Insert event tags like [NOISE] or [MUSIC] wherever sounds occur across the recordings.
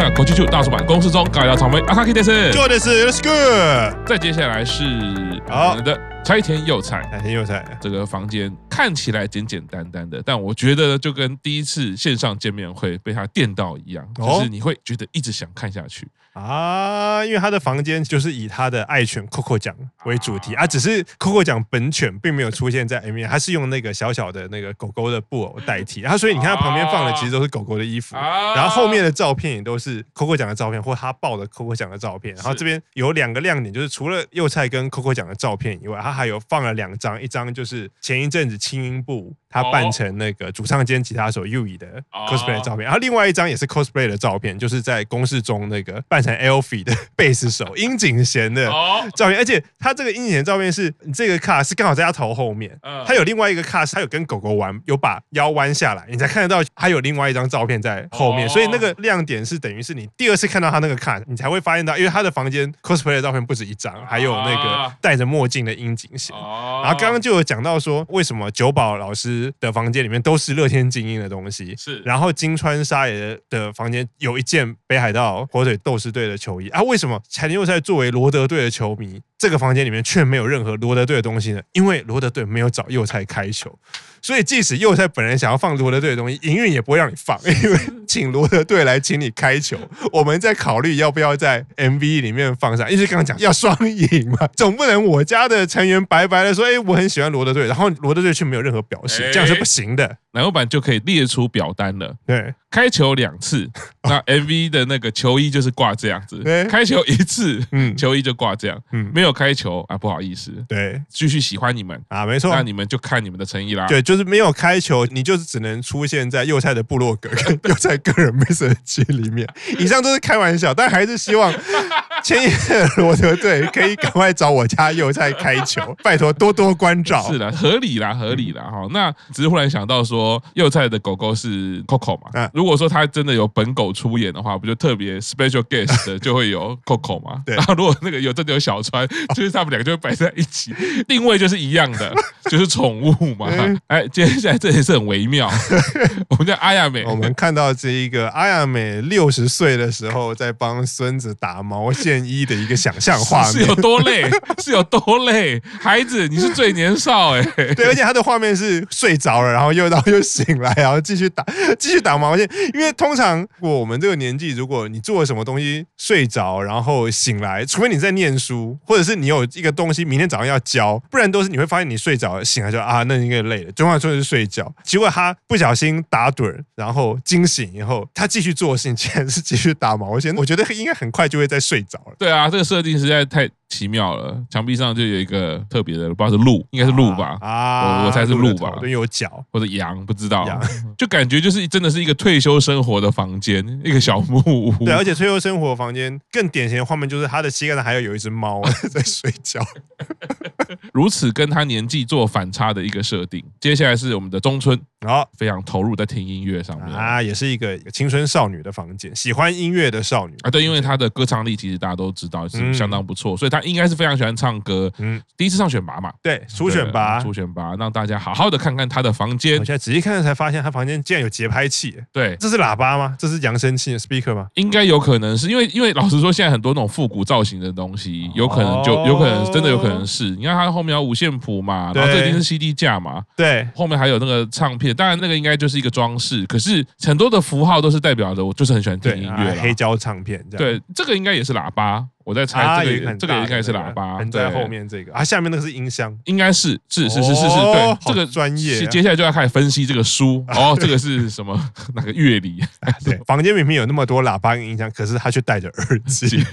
上国际剧大叔版公式中改了草莓阿卡基电视，做的是 Let's go。再接下来是好。我们的柴田佑菜，柴田佑菜，这个房间看起来简简单单的，但我觉得就跟第一次线上见面会被他电到一样，就是你会觉得一直想看下去。啊，因为他的房间就是以他的爱犬 Coco 奖为主题啊，只是 Coco 奖本犬并没有出现在里面，他是用那个小小的那个狗狗的布偶代替。然后所以你看他旁边放的其实都是狗狗的衣服，然后后面的照片也都是 Coco 奖的照片或他抱的 Coco 奖的照片。然后这边有两个亮点，就是除了幼菜跟 Coco 奖的照片以外，他还有放了两张，一张就是前一阵子轻音部他扮成那个主唱兼吉他手 Yui 的 cosplay 的照片，然后另外一张也是 cosplay 的照片，就是在公式中那个扮成 Elfi 的 [LAUGHS] 贝斯手 [LAUGHS] 樱井贤的照片，而且他这个樱井贤照片是这个卡是刚好在他头后面，他有另外一个卡是他有跟狗狗玩，有把腰弯下来，你才看得到他有另外一张照片在后面，所以那个亮点是等于是你第二次看到他那个卡，你才会发现到，因为他的房间 cosplay 的照片不止一张，还有那个戴着墨镜的樱井贤，然后刚刚就有讲到说为什么九保老师的房间里面都是乐天精英的东西，是，然后金川沙也的房间有一件北海道火腿斗士队的球衣。啊，为什么柴田佑在作为罗德队的球迷，这个房间里面却没有任何罗德队的东西呢？因为罗德队没有找佑菜开球。所以，即使佑菜本人想要放罗德队的东西，营运也不会让你放，[LAUGHS] 因为请罗德队来请你开球，我们在考虑要不要在 MV 里面放上。因为刚刚讲要双赢嘛，总不能我家的成员白白的说，哎，我很喜欢罗德队，然后罗德队却没有任何表示，这样是不行的。乃木坂就可以列出表单了。对，开球两次，[LAUGHS] 那 MV 的那个球衣就是挂这样子；开球一次，嗯，球衣就挂这样。嗯，没有开球啊，不好意思。对，继续喜欢你们啊，没错，那你们就看你们的诚意啦。对，就是没有开球，你就是只能出现在右菜的部落格 [LAUGHS] 跟幼菜个人 message 里面。以上都是开玩笑，但还是希望。千叶罗德队可以赶快找我家右菜开球，拜托多多关照。是的，合理啦，合理啦哈。那只是忽然想到说，幼菜的狗狗是 Coco 嘛？嗯，如果说他真的有本狗出演的话，不就特别 special guest 的 [LAUGHS] 就会有 Coco 嘛？对。然后如果那个有真的有小川，就是他们两个就会摆在一起，定位就是一样的，[LAUGHS] 就是宠物嘛。哎，接下来这也是很微妙。[LAUGHS] 我们叫阿亚美，我们看到这一个阿亚美六十岁的时候，在帮孙子打毛线。衣的一个想象画面是有多累，是有多累。孩子，你是最年少哎，对，而且他的画面是睡着了，然后又然就醒来，然后继续打，[LAUGHS] 继续打毛线。因为通常我们这个年纪，如果你做了什么东西睡着，然后醒来，除非你在念书，或者是你有一个东西明天早上要交，不然都是你会发现你睡着醒来就啊，那应该累了，就换说是睡觉。结果他不小心打盹，然后惊醒以后，他继续做的事情竟然是继续打毛线。我觉得应该很快就会再睡着了。对啊，这个设定实在太奇妙了，墙壁上就有一个特别的，不知道是鹿，应该是鹿吧？啊，我我猜是鹿吧？对，有角或者羊，不知道。[LAUGHS] 就感觉就是真的是一个退休生活的房间，一个小木屋。对，而且退休生活房间更典型的画面就是他的膝盖上还要有一只猫 [LAUGHS] 在睡觉。[LAUGHS] 如此跟他年纪做反差的一个设定。接下来是我们的中村，好，非常投入在听音乐上面啊，也是一个青春少女的房间，喜欢音乐的少女啊。对，因为她的歌唱力其实大家都知道是相当不错，所以她应该是非常喜欢唱歌。嗯，第一次上选拔嘛，对，初选拔，初选拔，让大家好好的看看他的房间。我现在仔细看才发现，他房间竟然有节拍器。对，这是喇叭吗？这是扬声器 speaker 吗？应该有可能是因为，因为老实说，现在很多那种复古造型的东西，有可能就有可能真的有可能是。你看它后面有五线谱嘛，然后这一定是 CD 架嘛，对，后面还有那个唱片，当然那个应该就是一个装饰，可是很多的符号都是代表着我就是很喜欢听音乐，黑胶唱片这样，对，这个应该也是喇叭。我在猜这个，这个应该是喇叭，在后面这个啊，下面那个是音箱，应该是是是是是是，对，这个专业。接下来就要开始分析这个书，[LAUGHS] 哦，这个是什么？那个乐理？[LAUGHS] 对，房间明明有那么多喇叭跟音箱，可是他却戴着耳机。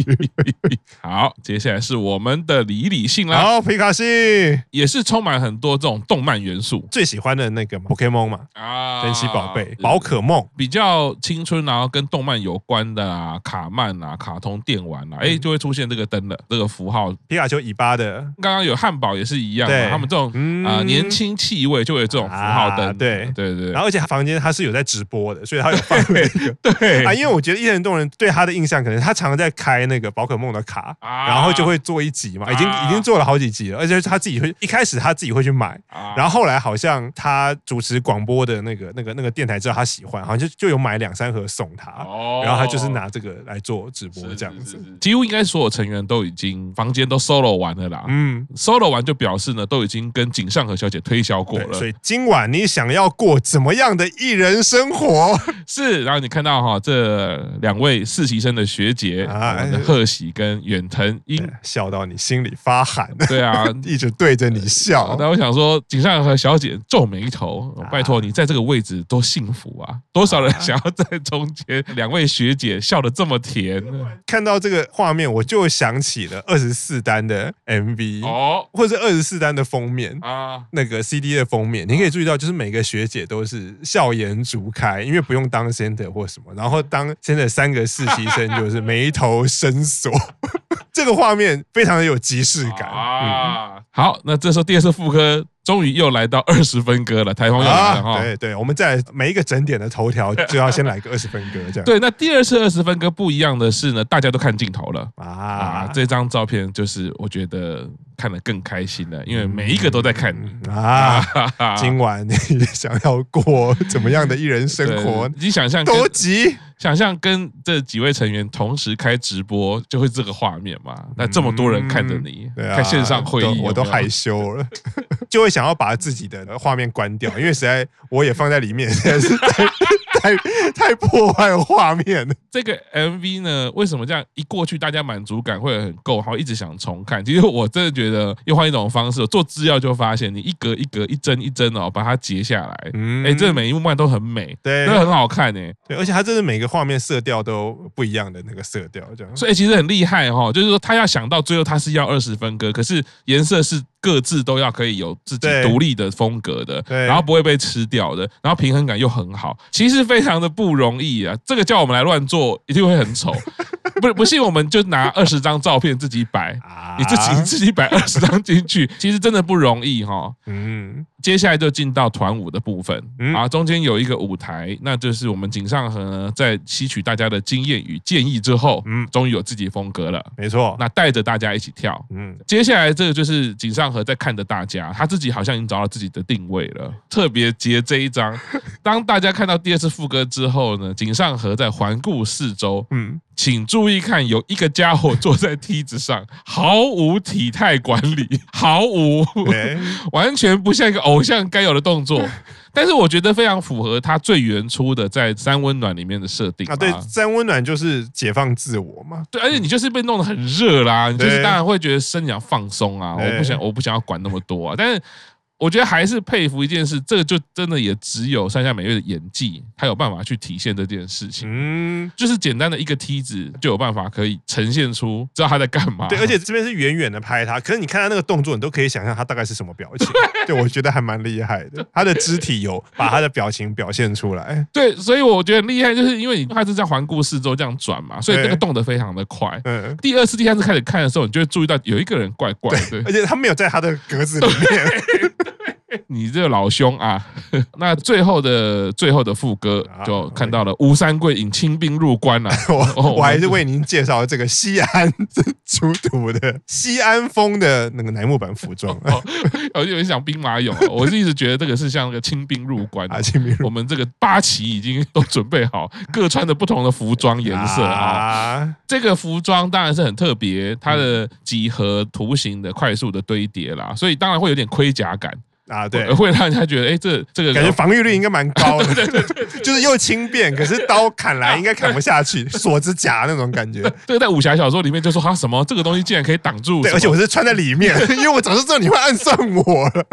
[LAUGHS] 好，接下来是我们的李李信啦。好，皮卡西也是充满很多这种动漫元素，最喜欢的那个 Pokemon 嘛，啊，神奇宝贝、宝可梦，比较青春，然后跟动漫有关的啊，卡漫啊，卡通电完了，哎，就会出现这个灯了，这个符号，皮卡丘尾巴的。刚刚有汉堡也是一样嘛，他们这种啊年轻气味就有这种符号灯。对对对。然后而且房间它是有在直播的，所以它有放那个。[LAUGHS] 对啊，因为我觉得伊藤动人对他的印象，可能他常常在开那个宝可梦的卡，然后就会做一集嘛，已经已经做了好几集了，而且他自己会一开始他自己会去买，然后后来好像他主持广播的那个那个那个电台知道他喜欢，好像就就有买两三盒送他，哦然后他就是拿这个来做直播这样子。几乎应该所有成员都已经房间都 solo 完了啦，嗯，solo 完就表示呢都已经跟井上和小姐推销过了，所以今晚你想要过怎么样的艺人生活？[LAUGHS] 是，然后你看到哈这两位实习生的学姐啊，贺喜跟远藤英笑到你心里发寒，对啊，[LAUGHS] 一直对着你笑。那我想说，井上和小姐皱眉头，拜托你在这个位置多幸福啊！多少人想要在中间？两位学姐笑得这么甜，看到这个画面，我就想起了二十四单的 MV 哦，或者是二十四单的封面啊，那个 CD 的封面，你可以注意到，就是每个学姐都是笑颜逐开，因为不用当 center 或什么，然后当 center 三个实习生就是眉头深锁，[LAUGHS] 这个画面非常的有即视感啊。好，那这时候第二次复刻。终于又来到二十分割了，台风又来了哈。对对，我们在每一个整点的头条就要先来个二十分割这样。[LAUGHS] 对，那第二次二十分割不一样的是呢，大家都看镜头了啊。这张照片就是我觉得看得更开心了，因为每一个都在看你啊。[LAUGHS] 今晚你想要过怎么样的一人生活？[LAUGHS] 你想象多急。想象跟这几位成员同时开直播，就会这个画面嘛？那这么多人看着你，嗯啊、开线上会议我都害羞了，[LAUGHS] 就会想要把自己的画面关掉，因为实在我也放在里面，实在是太太 [LAUGHS] 太破坏画面了。这个 MV 呢，为什么这样一过去，大家满足感会很够，然后一直想重看？其实我真的觉得，又换一种方式做资料，就发现你一格一格、一帧一帧哦，把它截下来，哎、嗯，这每一幕都很美，对，都很好看哎，对，而且它真的每个。画面色调都不一样的那个色调，这样，所以其实很厉害哈，就是说他要想到最后他是要二十分割，可是颜色是各自都要可以有自己独立的风格的，然后不会被吃掉的，然后平衡感又很好，其实非常的不容易啊。这个叫我们来乱做，一定会很丑。[LAUGHS] 不不信，我们就拿二十张照片自己摆，你自己自己摆二十张进去，其实真的不容易哈。嗯，接下来就进到团舞的部分。啊，中间有一个舞台，那就是我们井上和呢在吸取大家的经验与建议之后，嗯，终于有自己风格了，没错。那带着大家一起跳，嗯，接下来这个就是井上和在看着大家，他自己好像已经找到自己的定位了。特别接这一张，[LAUGHS] 当大家看到第二次副歌之后呢，井上和在环顾四周，嗯。请注意看，有一个家伙坐在梯子上，毫无体态管理，毫无，[LAUGHS] 完全不像一个偶像该有的动作。但是我觉得非常符合他最原初的在三温暖里面的设定啊。对，三温暖就是解放自我嘛。对，而且你就是被弄得很热啦，你就是当然会觉得身体要放松啊。我不想，我不想要管那么多啊。但是。我觉得还是佩服一件事，这个就真的也只有山下美月的演技，他有办法去体现这件事情。嗯，就是简单的一个梯子就有办法可以呈现出知道他在干嘛。对，而且这边是远远的拍他，可是你看他那个动作，你都可以想象他大概是什么表情。[LAUGHS] 对，我觉得还蛮厉害的，他的肢体有把他的表情表现出来。对，所以我觉得厉害，就是因为你他是在环顾四周这样转嘛，所以这个动得非常的快。嗯，第二次、第三次开始看的时候，你就会注意到有一个人怪怪的，而且他没有在他的格子里面。[LAUGHS] [LAUGHS] 你这个老兄啊，[LAUGHS] 那最后的最后的副歌就看到了吴三桂引清兵入关了。[LAUGHS] 我我还是为您介绍这个西安出土的西安风的那个楠木板服装。我有点想兵马俑，我是一直觉得这个是像那个清兵入关啊。清兵，我们这个八旗已经都准备好，各穿着不同的服装颜色啊。这个服装当然是很特别，它的几何图形的快速的堆叠啦，所以当然会有点盔甲感。啊，对，会让人家觉得，哎，这这个感觉防御率应该蛮高的，[LAUGHS] 对对对，就是又轻便，可是刀砍来应该砍不下去，[LAUGHS] 锁子甲那种感觉。这个在武侠小说里面就说他什么，这个东西竟然可以挡住，对，而且我是穿在里面，[LAUGHS] 因为我早就知道你会暗算我了。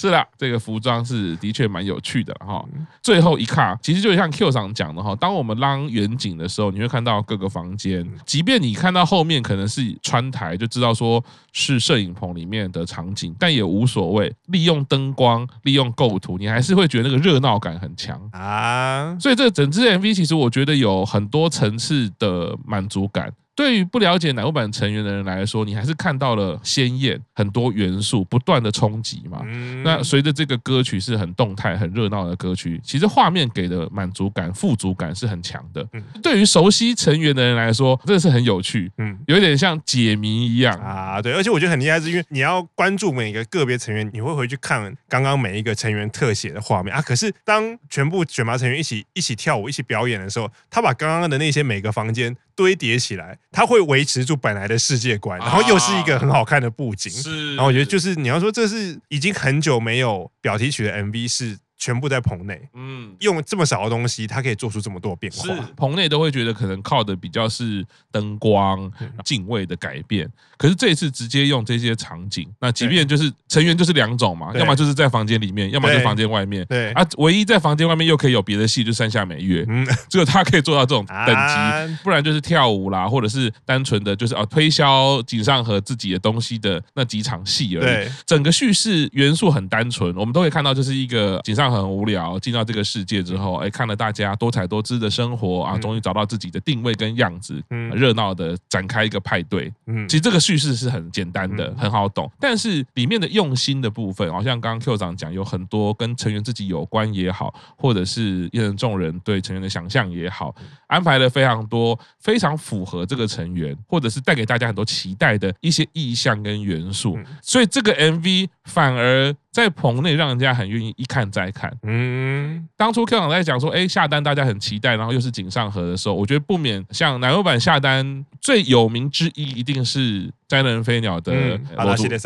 是的，这个服装是的确蛮有趣的哈。最后一卡，其实就像 Q 上讲的哈，当我们拉远景的时候，你会看到各个房间，即便你看到后面可能是穿台，就知道说是摄影棚里面的场景，但也无所谓。利用灯光，利用构图，你还是会觉得那个热闹感很强啊。所以这整支 MV 其实我觉得有很多层次的满足感。对于不了解奶油版成员的人来说，你还是看到了鲜艳很多元素不断的冲击嘛。嗯、那随着这个歌曲是很动态、很热闹的歌曲，其实画面给的满足感、富足感是很强的。嗯、对于熟悉成员的人来说，真的是很有趣。嗯，有点像解谜一样啊。对，而且我觉得很厉害，是因为你要关注每个个别成员，你会回去看刚刚每一个成员特写的画面啊。可是当全部选拔成员一起一起跳舞、一起表演的时候，他把刚刚的那些每个房间堆叠起来，它会维持住本来的世界观，然后又是一个很好看的布景。是，然后我觉得就是你要说这是已经很久没有表题曲的 MV 是。全部在棚内，嗯，用这么少的东西，它可以做出这么多变化。是。棚内都会觉得可能靠的比较是灯光、镜位的改变，可是这一次直接用这些场景，那即便就是成员就是两种嘛，要么就是在房间里面，要么就房间外面。对。啊，唯一在房间外面又可以有别的戏，就山下美月，嗯，只 [LAUGHS] 有他可以做到这种等级，不然就是跳舞啦，或者是单纯的就是啊推销井上和自己的东西的那几场戏而已。整个叙事元素很单纯，我们都可以看到就是一个井上。很无聊，进到这个世界之后，哎，看了大家多彩多姿的生活啊，终于找到自己的定位跟样子，嗯，热闹的展开一个派对，嗯，其实这个叙事是很简单的，很好懂，但是里面的用心的部分，好像刚刚 Q 长讲，有很多跟成员自己有关也好，或者是一人众人对成员的想象也好，安排了非常多非常符合这个成员，或者是带给大家很多期待的一些意象跟元素，所以这个 MV 反而。在棚内让人家很愿意一看再看。嗯，当初 Q 长在讲说，哎，下单大家很期待，然后又是井上和的时候，我觉得不免像奶油版下单最有名之一，一定是。灾难飞鸟的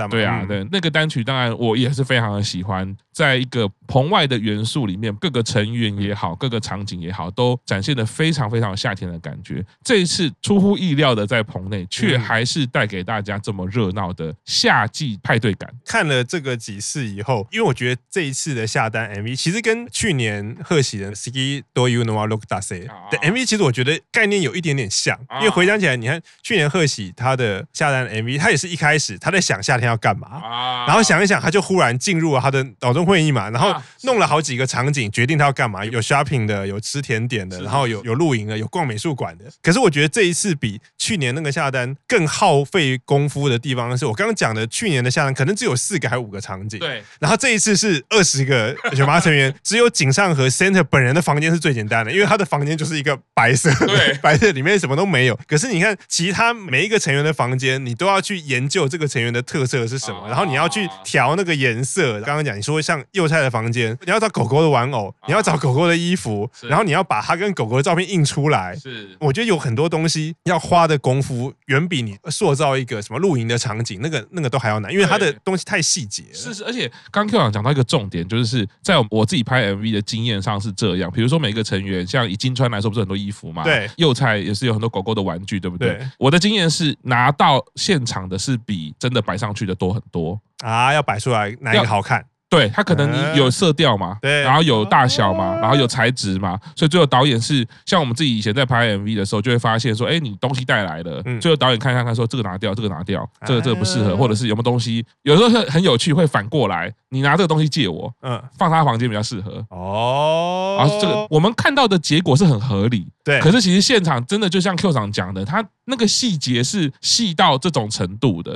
对啊，对那个单曲，当然我也是非常的喜欢。在一个棚外的元素里面，各个成员也好，各个场景也好，都展现的非常非常夏天的感觉。这一次出乎意料的在棚内，却还是带给大家这么热闹的夏季派对感。看了这个几次以后，因为我觉得这一次的下单 MV 其实跟去年贺喜的 Ski Do You Know Look Da Say 的 MV 其实我觉得概念有一点点像。因为回想起来，你看去年贺喜他的下单。MV 他也是一开始他在想夏天要干嘛，然后想一想，他就忽然进入了他的脑中会议嘛，然后弄了好几个场景，决定他要干嘛，有 shopping 的，有吃甜点的，然后有有露营的，有逛美术馆的。可是我觉得这一次比去年那个下单更耗费功夫的地方是，我刚刚讲的去年的下单可能只有四个还是五个场景，对，然后这一次是二十个选拔成员，[LAUGHS] 只有井上和 center 本人的房间是最简单的，因为他的房间就是一个白色，对，[LAUGHS] 白色里面什么都没有。可是你看其他每一个成员的房间，你。都要去研究这个成员的特色是什么，然后你要去调那个颜色。刚刚讲你说像幼菜的房间，你要找狗狗的玩偶，你要找狗狗的衣服，然后你要把它跟狗狗的照片印出来。是，我觉得有很多东西要花的功夫，远比你塑造一个什么露营的场景，那个那个都还要难，因为它的东西太细节。是是，而且刚 Q 长讲到一个重点，就是在我自己拍 MV 的经验上是这样。比如说每个成员，像以金川来说，不是很多衣服嘛？对，幼菜也是有很多狗狗的玩具，对不对？对，我的经验是拿到现现场的是比真的摆上去的多很多啊！要摆出来哪一个好看？对，他可能你有色调嘛，对，然后有大小嘛，然后有材质嘛，所以最后导演是像我们自己以前在拍 MV 的时候，就会发现说，哎，你东西带来了，最后导演看看看说这个拿掉，这个拿掉，这个这个不适合，或者是有没有东西，有时候很很有趣，会反过来，你拿这个东西借我，嗯，放他房间比较适合。哦。然后这个我们看到的结果是很合理，对，可是其实现场真的就像 Q 长讲的，他。那个细节是细到这种程度的，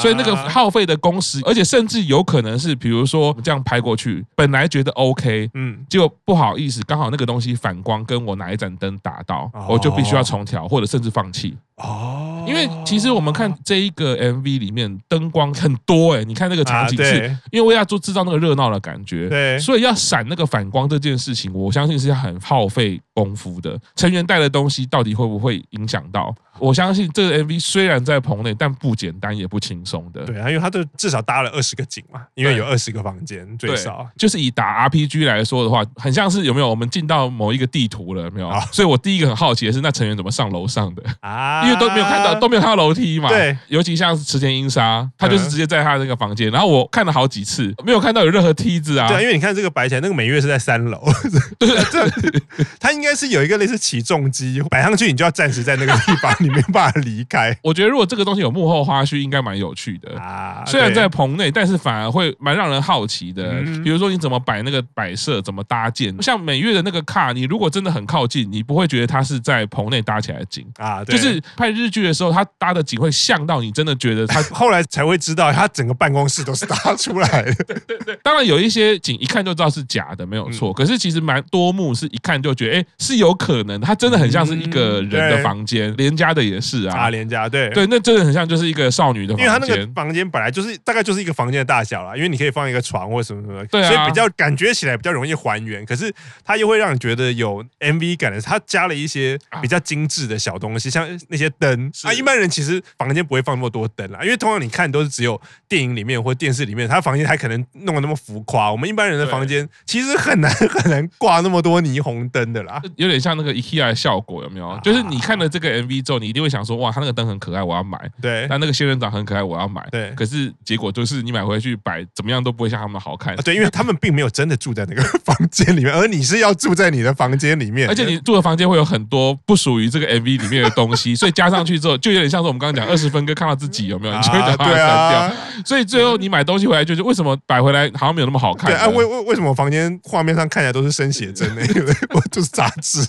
所以那个耗费的工时，而且甚至有可能是，比如说这样拍过去，本来觉得 OK，嗯，结果不好意思，刚好那个东西反光跟我哪一盏灯打到，我就必须要重调，或者甚至放弃。哦，因为其实我们看这一个 MV 里面灯光很多哎，你看那个场景是，因为我要做制造那个热闹的感觉，对，所以要闪那个反光这件事情，我相信是要很耗费功夫的。成员带的东西到底会不会影响到？我相信这个 MV 虽然在棚内，但不简单也不轻松的。对啊，因为它就至少搭了二十个景嘛，因为有二十个房间最少。就是以打 RPG 来说的话，很像是有没有我们进到某一个地图了有没有？所以我第一个很好奇的是，那成员怎么上楼上的啊？因为都没有看到，都没有看到楼梯嘛。对，尤其像池田英沙，他就是直接在他那个房间，然后我看了好几次，没有看到有任何梯子啊。对，因为你看这个摆起来，那个美月是在三楼，[LAUGHS] 对，[LAUGHS] 这他应该是有一个类似起重机摆上去，你就要暂时在那个地方。你没办法离开。[LAUGHS] 我觉得如果这个东西有幕后花絮，应该蛮有趣的啊。虽然在棚内，但是反而会蛮让人好奇的。比如说你怎么摆那个摆设，怎么搭建，像每月的那个卡，你如果真的很靠近，你不会觉得它是在棚内搭起来的景啊。就是拍日剧的时候，他搭的景会像到你真的觉得他 [LAUGHS] 后来才会知道，他整个办公室都是搭出来的。[LAUGHS] 对对对，当然有一些景一看就知道是假的，没有错。可是其实蛮多幕是一看就觉得，哎，是有可能，它真的很像是一个人的房间。连家的也是啊，啊，连家对。对，那真的很像就是一个少女的房间，因为他那个房间本来就是大概就是一个房间的大小啦，因为你可以放一个床或什么什么，对啊，所以比较感觉起来比较容易还原。可是它又会让你觉得有 MV 感的，它加了一些比较精致的小东西，像那些灯。啊，一般人其实房间不会放那么多灯啦，因为通常你看都是只有电影里面或电视里面，他房间还可能弄得那么浮夸。我们一般人的房间其实很难很难挂那么多霓虹灯的啦，有点像那个 IKEA 的效果，有没有？就是你看了这个 MV 之后，你一定会想说，哇，他那个灯很可爱，我要买。对，那那个仙人掌很可爱，我要买。对，可是结果就是你买回去摆，怎么样都不会像他们好看。对，因为他们并没有真的住在那个房间里面，而你是要住在你的房间里面，而且你住的房间会有很多不属于这个 MV 里面的东西，[LAUGHS] 所以加上去之后，就有点像是我们刚刚讲二十分哥看到自己有没有？你就会把它删掉。所以最后你买东西回来，就是为什么摆回来好像没有那么好看？对啊，为为为什么我房间画面上看起来都是生写真呢？我 [LAUGHS] [LAUGHS] 就是杂志。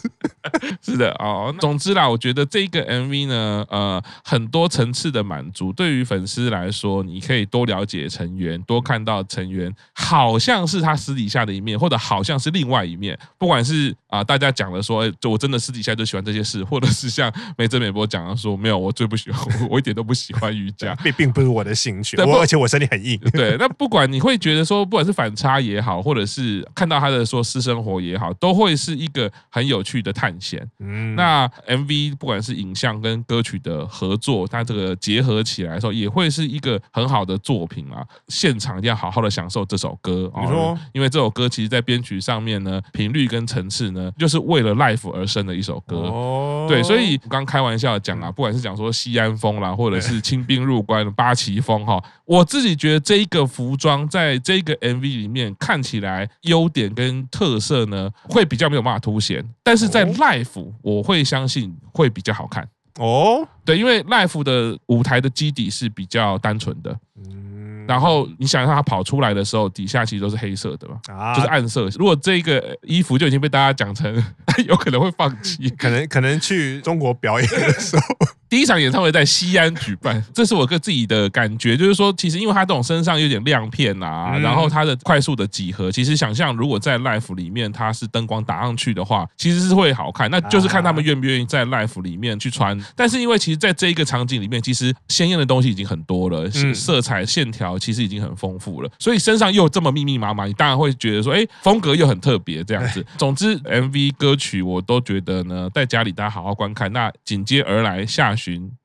是的哦，总之啦，我觉得这个 MV 呢，呃，很多层次的满足。对于粉丝来说，你可以多了解成员，多看到成员，好像是他私底下的一面，或者好像是另外一面。不管是啊、呃，大家讲的说，就我真的私底下就喜欢这些事，或者是像梅泽美波讲的说，没有，我最不喜欢，[LAUGHS] 我一点都不喜欢瑜伽，并并不是我的兴趣。我而且我身体很硬。[LAUGHS] 对，那不管你会觉得说，不管是反差也好，或者是看到他的说私生活也好，都会是一个很有趣的探险。嗯，那 MV 不管是影像跟歌曲的合作，它这个结合起来的时候，也会是一个很好的作品啊。现场一定要好好的享受这首歌。你说，因为这首歌其实在编曲上面呢，频率跟层次呢，就是为了 life 而生的一首歌。哦，对，所以刚开玩笑讲啊，不管是讲说西安风啦，或者是清兵入关的八旗风哈，我自己觉得这一个服装在这个 MV 里面看起来优点跟特色呢，会比较没有办法凸显，但是在 life 我会相信会比较好看哦。对，因为 Life 的舞台的基底是比较单纯的。然后你想让他跑出来的时候，底下其实都是黑色的嘛，啊、就是暗色。如果这个衣服就已经被大家讲成 [LAUGHS] 有可能会放弃，可能可能去中国表演的时候。第一场演唱会在西安举办，[LAUGHS] 这是我个自己的感觉，就是说，其实因为他这种身上有点亮片啊，然后他的快速的几何，其实想象如果在 l i f e 里面它是灯光打上去的话，其实是会好看。那就是看他们愿不愿意在 l i f e 里面去穿。但是因为其实在这一个场景里面，其实鲜艳的东西已经很多了，色彩线条其实已经很丰富了，所以身上又这么密密麻麻，你当然会觉得说，哎，风格又很特别这样子。[LAUGHS] 总之，MV 歌曲我都觉得呢，在家里大家好好观看。那紧接而来下。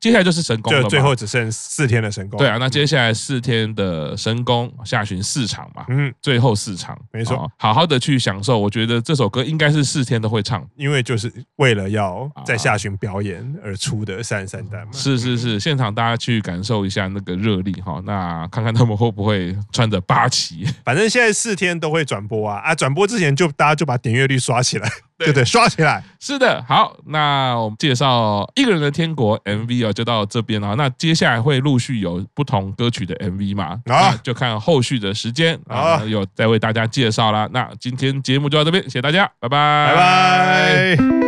接下来就是神宫了，就最后只剩四天的神功。对啊，那接下来四天的神宫下旬四场嘛，嗯，最后四场，没错，好好的去享受。我觉得这首歌应该是四天都会唱，因为就是为了要在下旬表演而出的三十三单嘛。是是是，现场大家去感受一下那个热力哈，那看看他们会不会穿着八旗。[LAUGHS] 反正现在四天都会转播啊啊！转播之前就大家就把点阅率刷起来。对对，刷起来。是的，好，那我们介绍一个人的天国 MV 啊，就到这边了。那接下来会陆续有不同歌曲的 MV 嘛？啊，就看后续的时间啊，有再为大家介绍啦。那今天节目就到这边，谢谢大家，拜拜，拜拜。